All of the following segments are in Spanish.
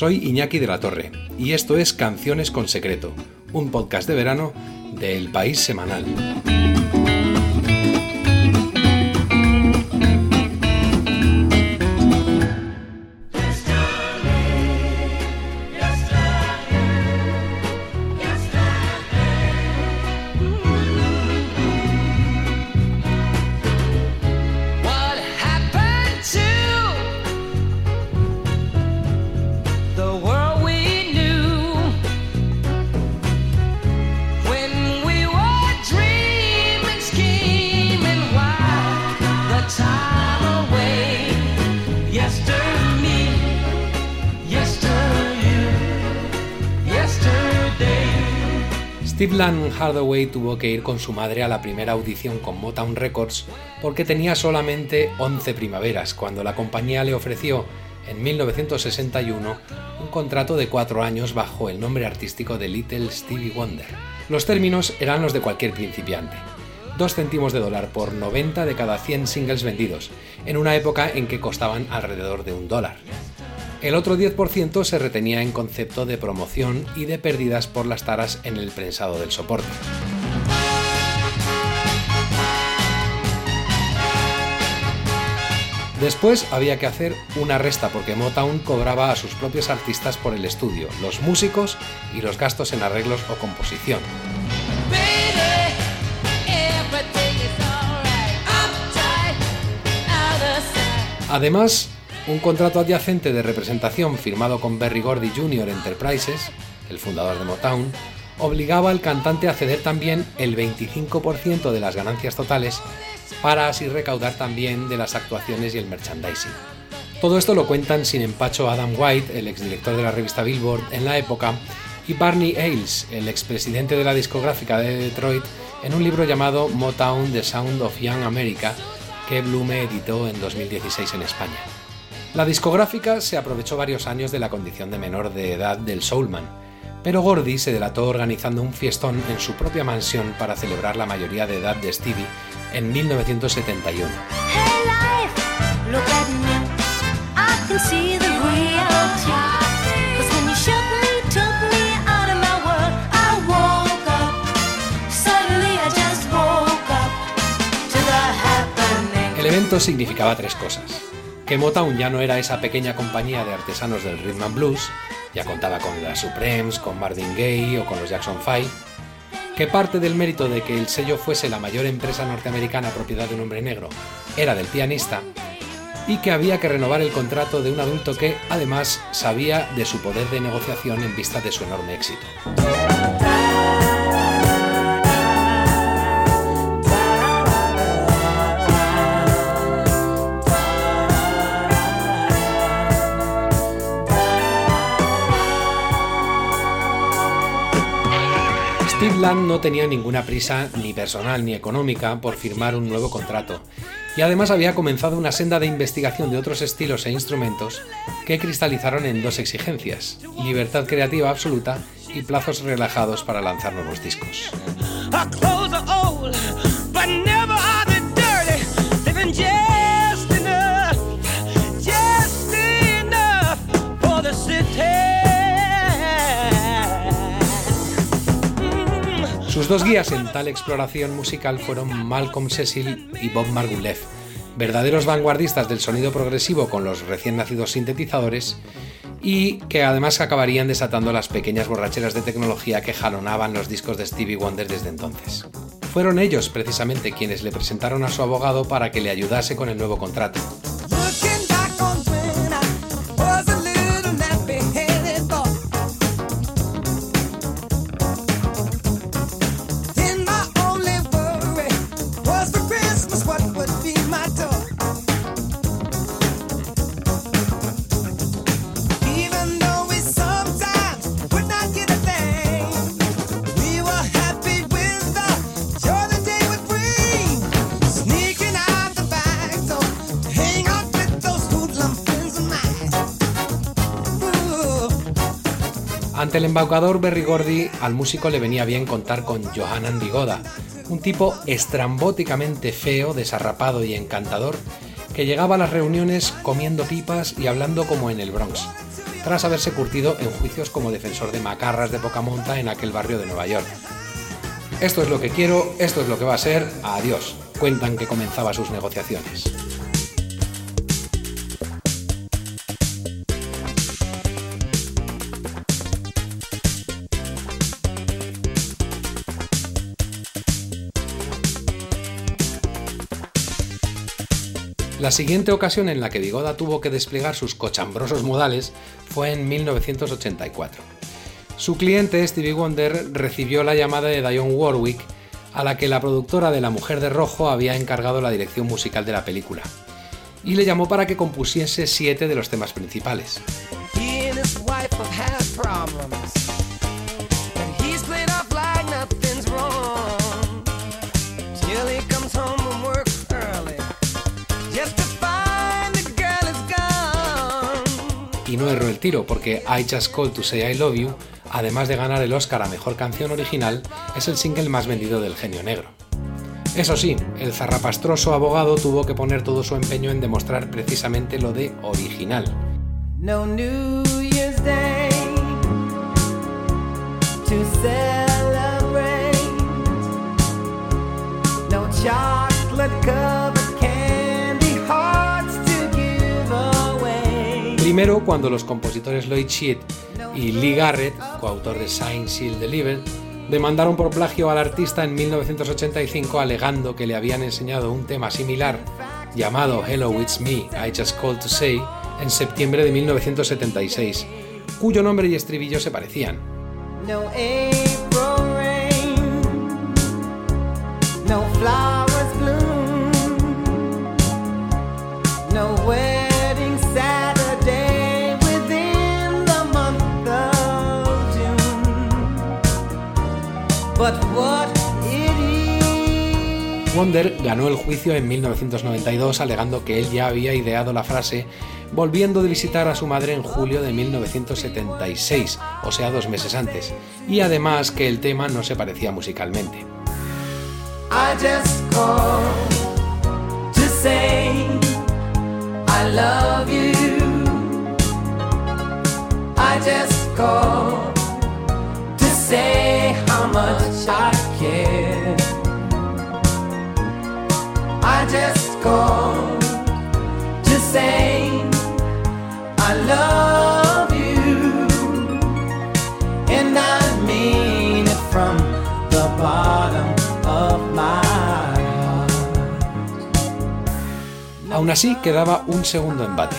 Soy Iñaki de la Torre y esto es Canciones con Secreto, un podcast de verano de El País Semanal. Steve Land Hardaway tuvo que ir con su madre a la primera audición con Motown Records porque tenía solamente 11 primaveras, cuando la compañía le ofreció en 1961 un contrato de cuatro años bajo el nombre artístico de Little Stevie Wonder. Los términos eran los de cualquier principiante. 2 céntimos de dólar por 90 de cada 100 singles vendidos, en una época en que costaban alrededor de un dólar. El otro 10% se retenía en concepto de promoción y de pérdidas por las taras en el prensado del soporte. Después había que hacer una resta porque Motown cobraba a sus propios artistas por el estudio, los músicos y los gastos en arreglos o composición. Además, un contrato adyacente de representación firmado con Berry Gordy Jr. Enterprises, el fundador de Motown, obligaba al cantante a ceder también el 25% de las ganancias totales para así recaudar también de las actuaciones y el merchandising. Todo esto lo cuentan sin empacho Adam White, el exdirector de la revista Billboard en la época, y Barney Ailes, el expresidente de la discográfica de Detroit, en un libro llamado Motown The Sound of Young America, que Blume editó en 2016 en España. La discográfica se aprovechó varios años de la condición de menor de edad del Soulman, pero Gordy se delató organizando un fiestón en su propia mansión para celebrar la mayoría de edad de Stevie en 1971. El evento significaba tres cosas que Motown ya no era esa pequeña compañía de artesanos del rhythm and blues, ya contaba con las Supremes, con Marvin Gaye o con los Jackson 5, que parte del mérito de que el sello fuese la mayor empresa norteamericana propiedad de un hombre negro era del pianista, y que había que renovar el contrato de un adulto que, además, sabía de su poder de negociación en vista de su enorme éxito. No tenía ninguna prisa, ni personal ni económica, por firmar un nuevo contrato, y además había comenzado una senda de investigación de otros estilos e instrumentos que cristalizaron en dos exigencias, libertad creativa absoluta y plazos relajados para lanzar nuevos discos. Sus dos guías en tal exploración musical fueron Malcolm Cecil y Bob Margouleff, verdaderos vanguardistas del sonido progresivo con los recién nacidos sintetizadores y que además acabarían desatando las pequeñas borracheras de tecnología que jalonaban los discos de Stevie Wonder desde entonces. Fueron ellos precisamente quienes le presentaron a su abogado para que le ayudase con el nuevo contrato. Ante el embaucador Berry Gordy, al músico le venía bien contar con Johan Andigoda, un tipo estrambóticamente feo, desarrapado y encantador, que llegaba a las reuniones comiendo pipas y hablando como en el Bronx. tras haberse curtido en juicios como defensor de macarras de poca monta en aquel barrio de Nueva York. Esto es lo que quiero, esto es lo que va a ser, adiós, cuentan que comenzaba sus negociaciones. La siguiente ocasión en la que Vigoda tuvo que desplegar sus cochambrosos modales fue en 1984. Su cliente, Stevie Wonder, recibió la llamada de Dionne Warwick, a la que la productora de La Mujer de Rojo había encargado la dirección musical de la película, y le llamó para que compusiese siete de los temas principales. Y no erró el tiro, porque I Just Called to Say I Love You, además de ganar el Oscar a Mejor Canción Original, es el single más vendido del genio negro. Eso sí, el zarrapastroso abogado tuvo que poner todo su empeño en demostrar precisamente lo de original. Primero, cuando los compositores Lloyd Sheet y Lee Garrett, coautor de Sign Seal Delivered, demandaron por plagio al artista en 1985 alegando que le habían enseñado un tema similar llamado Hello It's Me, I Just Called to Say en septiembre de 1976, cuyo nombre y estribillo se parecían. No Wonder ganó el juicio en 1992 alegando que él ya había ideado la frase volviendo de visitar a su madre en julio de 1976, o sea, dos meses antes, y además que el tema no se parecía musicalmente. Aún así, quedaba un segundo embate.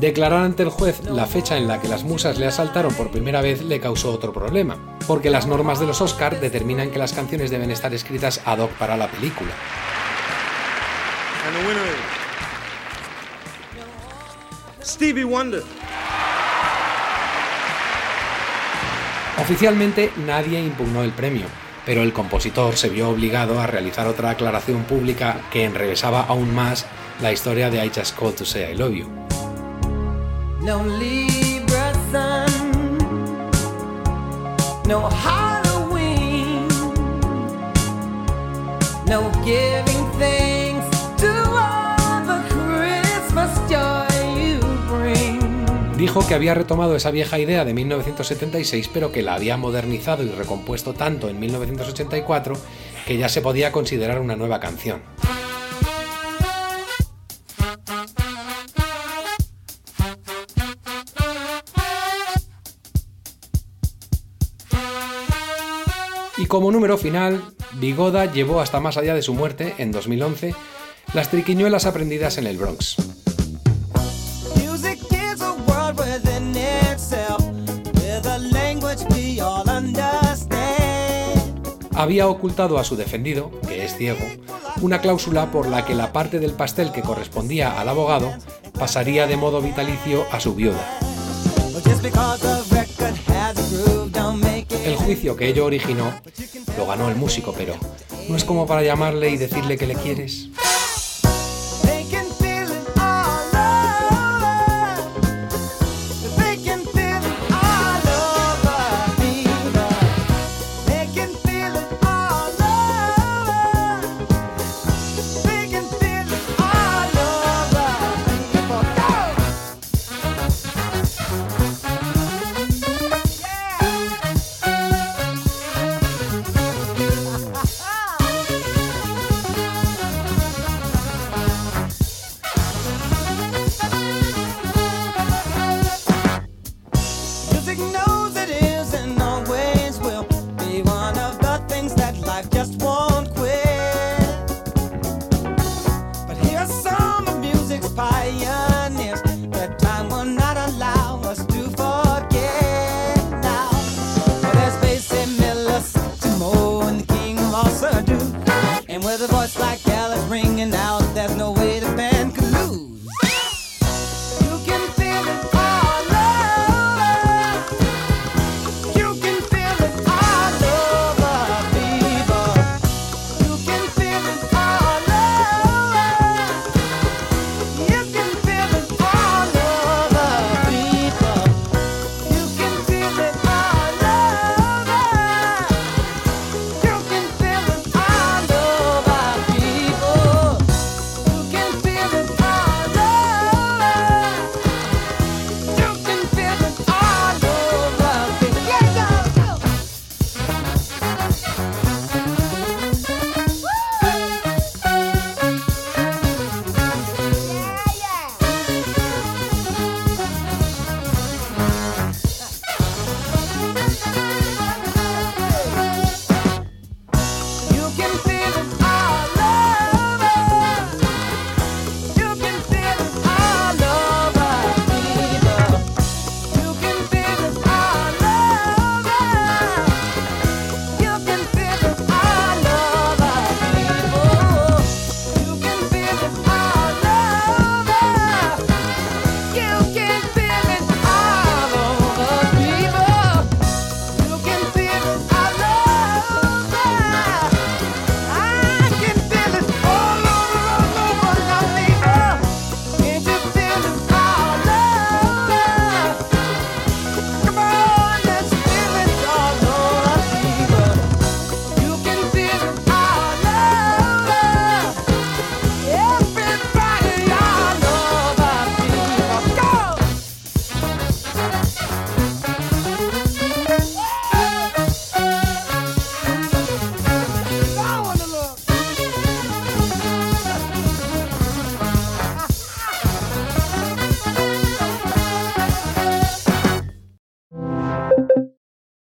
Declarar ante el juez la fecha en la que las musas le asaltaron por primera vez le causó otro problema, porque las normas de los Oscar determinan que las canciones deben estar escritas ad hoc para la película. Stevie Wonder. Oficialmente nadie impugnó el premio, pero el compositor se vio obligado a realizar otra aclaración pública que enrevesaba aún más la historia de I Just Called to Say I Love You. No Libra sun, no Halloween, no giving Dijo que había retomado esa vieja idea de 1976, pero que la había modernizado y recompuesto tanto en 1984 que ya se podía considerar una nueva canción. Y como número final, Bigoda llevó hasta más allá de su muerte, en 2011, las triquiñuelas aprendidas en el Bronx. Había ocultado a su defendido, que es ciego, una cláusula por la que la parte del pastel que correspondía al abogado pasaría de modo vitalicio a su viuda. El juicio que ello originó lo ganó el músico, pero no es como para llamarle y decirle que le quieres.